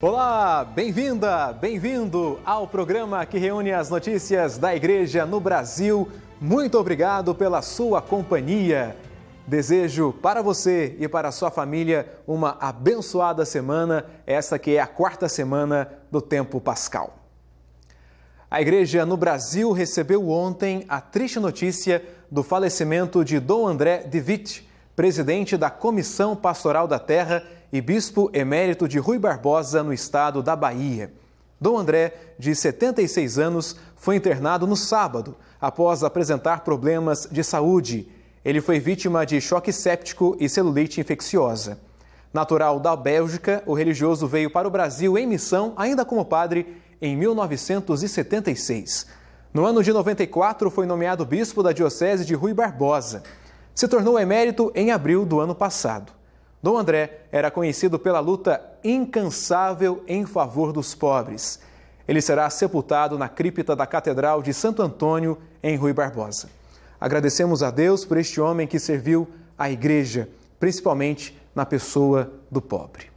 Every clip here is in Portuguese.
Olá, bem-vinda, bem-vindo ao programa que reúne as notícias da igreja no Brasil. Muito obrigado pela sua companhia. Desejo para você e para a sua família uma abençoada semana, essa que é a quarta semana do tempo pascal. A igreja no Brasil recebeu ontem a triste notícia do falecimento de Dom André de Witt, presidente da Comissão Pastoral da Terra e bispo emérito de Rui Barbosa, no estado da Bahia. Dom André, de 76 anos, foi internado no sábado, após apresentar problemas de saúde. Ele foi vítima de choque séptico e celulite infecciosa. Natural da Bélgica, o religioso veio para o Brasil em missão, ainda como padre, em 1976. No ano de 94, foi nomeado bispo da Diocese de Rui Barbosa. Se tornou emérito em abril do ano passado. Dom André era conhecido pela luta incansável em favor dos pobres. Ele será sepultado na cripta da Catedral de Santo Antônio, em Rui Barbosa. Agradecemos a Deus por este homem que serviu à igreja, principalmente na pessoa do pobre.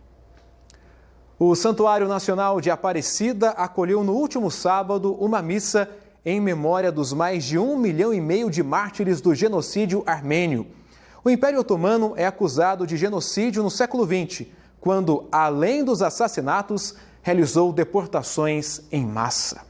O Santuário Nacional de Aparecida acolheu no último sábado uma missa em memória dos mais de um milhão e meio de mártires do genocídio armênio. O Império Otomano é acusado de genocídio no século XX, quando, além dos assassinatos, realizou deportações em massa.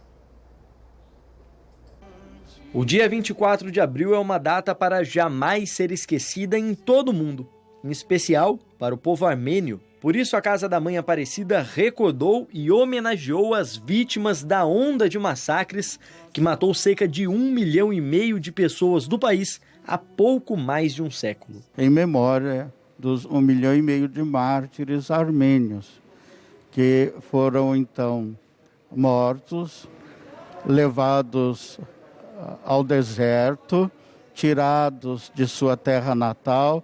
O dia 24 de abril é uma data para jamais ser esquecida em todo o mundo, em especial para o povo armênio. Por isso, a Casa da Mãe Aparecida recordou e homenageou as vítimas da onda de massacres que matou cerca de um milhão e meio de pessoas do país há pouco mais de um século. Em memória dos um milhão e meio de mártires armênios, que foram então mortos, levados ah, ao deserto, tirados de sua terra natal,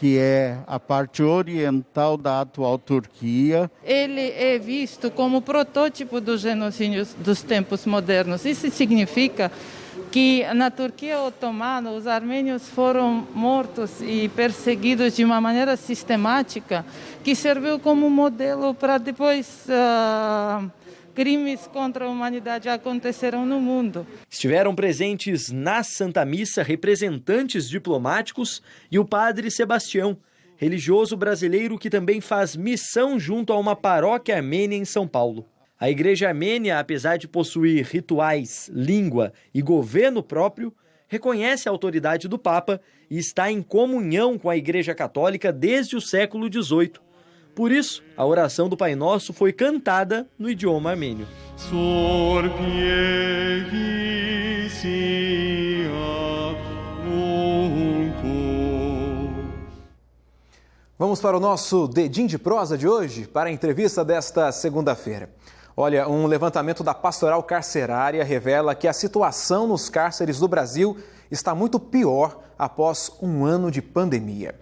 que é a parte oriental da atual Turquia. Ele é visto como protótipo dos genocídios dos tempos modernos. Isso significa que na Turquia otomana os armênios foram mortos e perseguidos de uma maneira sistemática que serviu como modelo para depois uh, crimes contra a humanidade aconteceram no mundo. Estiveram presentes na Santa Missa representantes diplomáticos e o padre Sebastião, religioso brasileiro que também faz missão junto a uma paróquia armênia em São Paulo. A Igreja Armênia, apesar de possuir rituais, língua e governo próprio, reconhece a autoridade do Papa e está em comunhão com a Igreja Católica desde o século XVIII. Por isso, a oração do Pai Nosso foi cantada no idioma armênio. Vamos para o nosso dedinho de prosa de hoje, para a entrevista desta segunda-feira. Olha, um levantamento da Pastoral Carcerária revela que a situação nos cárceres do Brasil está muito pior após um ano de pandemia.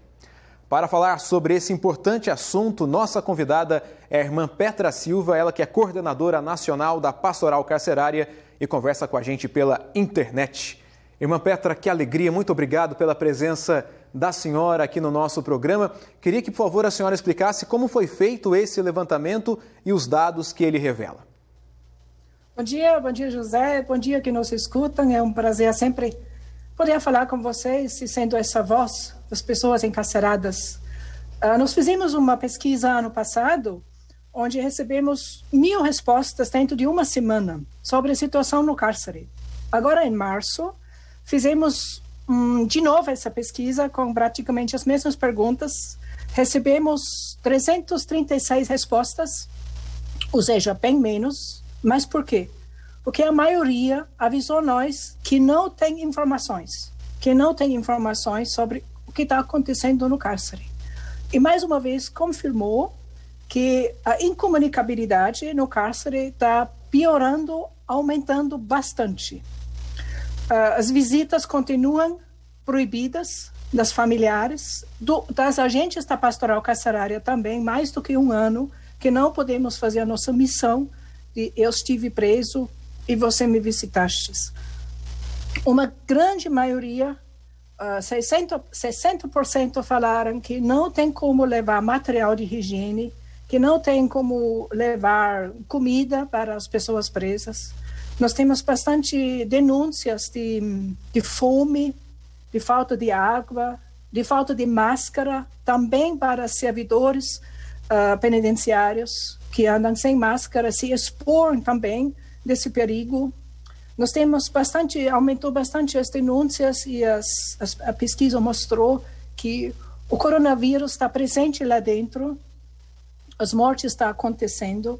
Para falar sobre esse importante assunto, nossa convidada é a irmã Petra Silva, ela que é coordenadora nacional da Pastoral Carcerária e conversa com a gente pela internet. Irmã Petra, que alegria, muito obrigado pela presença da senhora aqui no nosso programa. Queria que, por favor, a senhora explicasse como foi feito esse levantamento e os dados que ele revela. Bom dia, bom dia, José. Bom dia que nos escutam. É um prazer sempre poder falar com vocês e sendo essa voz das pessoas encarceradas. Uh, nós fizemos uma pesquisa ano passado onde recebemos mil respostas dentro de uma semana sobre a situação no cárcere. Agora, em março, fizemos Hum, de novo essa pesquisa com praticamente as mesmas perguntas. Recebemos 336 respostas, ou seja, bem menos. Mas por quê? Porque a maioria avisou nós que não tem informações, que não tem informações sobre o que está acontecendo no cárcere. E mais uma vez confirmou que a incomunicabilidade no cárcere está piorando, aumentando bastante. Uh, as visitas continuam proibidas das familiares, do, das agentes da pastoral carcerária também, mais do que um ano, que não podemos fazer a nossa missão de eu estive preso e você me visitaste. Uma grande maioria, uh, 60%, 60 falaram que não tem como levar material de higiene que não tem como levar comida para as pessoas presas. Nós temos bastante denúncias de, de fome, de falta de água, de falta de máscara, também para servidores uh, penitenciários que andam sem máscara, se expor também desse perigo. Nós temos bastante, aumentou bastante as denúncias e as, as, a pesquisa mostrou que o coronavírus está presente lá dentro, as mortes estão acontecendo,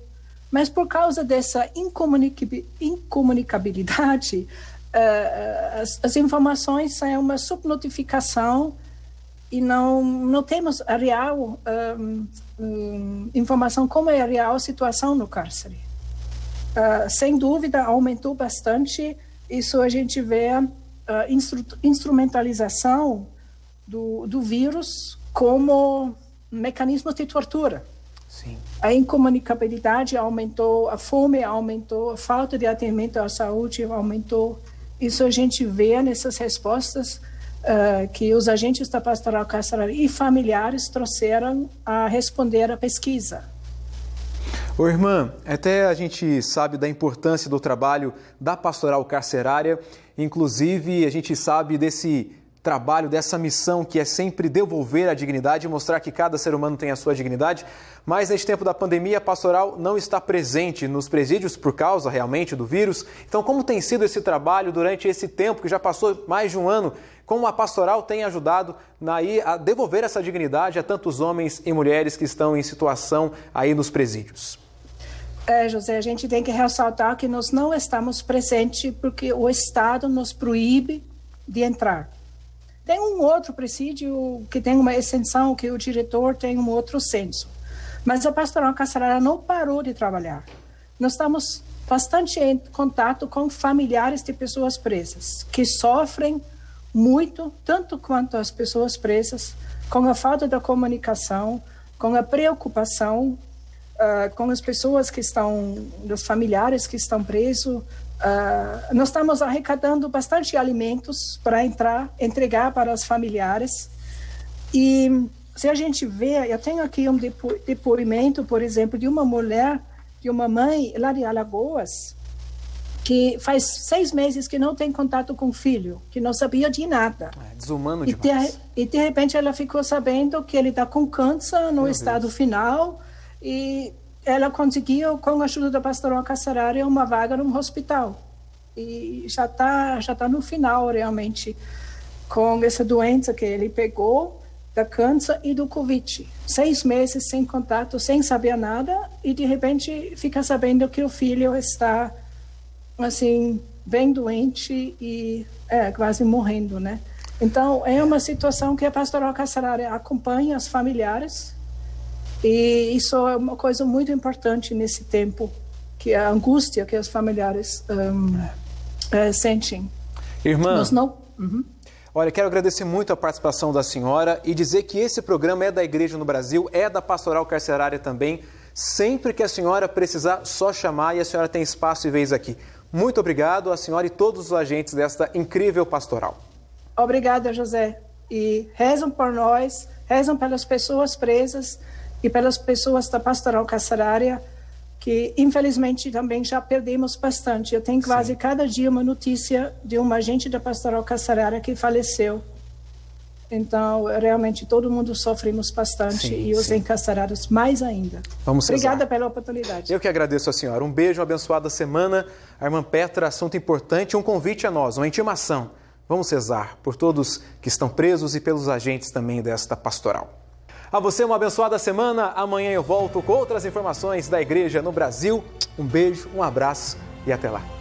mas por causa dessa incomunicabilidade, uh, as, as, informações são uma subnotificação e não, não temos a real um, um, informação como é a real situação no cárcere. Uh, sem dúvida, aumentou bastante. Isso a gente vê uh, instru instrumentalização do, do vírus como mecanismo de tortura. Sim. A incomunicabilidade aumentou, a fome aumentou, a falta de atendimento à saúde aumentou. Isso a gente vê nessas respostas uh, que os agentes da pastoral carcerária e familiares trouxeram a responder à pesquisa. Ô, irmã, até a gente sabe da importância do trabalho da pastoral carcerária, inclusive a gente sabe desse trabalho, dessa missão que é sempre devolver a dignidade e mostrar que cada ser humano tem a sua dignidade. Mas neste tempo da pandemia, a pastoral não está presente nos presídios por causa realmente do vírus. Então, como tem sido esse trabalho durante esse tempo que já passou mais de um ano? Como a pastoral tem ajudado aí a devolver essa dignidade a tantos homens e mulheres que estão em situação aí nos presídios? É, José, a gente tem que ressaltar que nós não estamos presentes porque o Estado nos proíbe de entrar. Tem um outro presídio que tem uma extensão, que o diretor tem um outro censo. Mas a pastoral carcerária não parou de trabalhar. Nós estamos bastante em contato com familiares de pessoas presas, que sofrem muito, tanto quanto as pessoas presas, com a falta da comunicação, com a preocupação uh, com as pessoas que estão, os familiares que estão presos, Uh, nós estamos arrecadando bastante alimentos para entrar, entregar para os familiares. E se a gente vê, eu tenho aqui um depo depoimento, por exemplo, de uma mulher, de uma mãe lá de Alagoas, que faz seis meses que não tem contato com o filho, que não sabia de nada. É desumano e demais. De, e de repente ela ficou sabendo que ele está com câncer no Meu estado Deus. final e ela conseguiu, com a ajuda da pastoral carcerária, uma vaga num hospital. E já está já tá no final, realmente, com essa doença que ele pegou, da câncer e do Covid. Seis meses sem contato, sem saber nada, e de repente fica sabendo que o filho está, assim, bem doente e é, quase morrendo, né? Então, é uma situação que a pastoral carcerária acompanha os familiares e isso é uma coisa muito importante nesse tempo, que é a angústia que os familiares um, é, sentem. Irmã, Nós não... Uhum. olha, quero agradecer muito a participação da senhora e dizer que esse programa é da Igreja no Brasil, é da Pastoral Carcerária também. Sempre que a senhora precisar, só chamar e a senhora tem espaço e vez aqui. Muito obrigado a senhora e todos os agentes desta incrível pastoral. Obrigada, José. E rezam por nós, rezam pelas pessoas presas, e pelas pessoas da pastoral carcerária, que infelizmente também já perdemos bastante. Eu tenho quase Sim. cada dia uma notícia de um agente da pastoral carcerária que faleceu. Então, realmente, todo mundo sofremos bastante sim, e os sim. encarcerados mais ainda. Vamos Obrigada pela oportunidade. Eu que agradeço a senhora. Um beijo, uma abençoada semana. A irmã Petra, assunto importante, um convite a nós, uma intimação. Vamos rezar por todos que estão presos e pelos agentes também desta pastoral. A você uma abençoada semana. Amanhã eu volto com outras informações da igreja no Brasil. Um beijo, um abraço e até lá.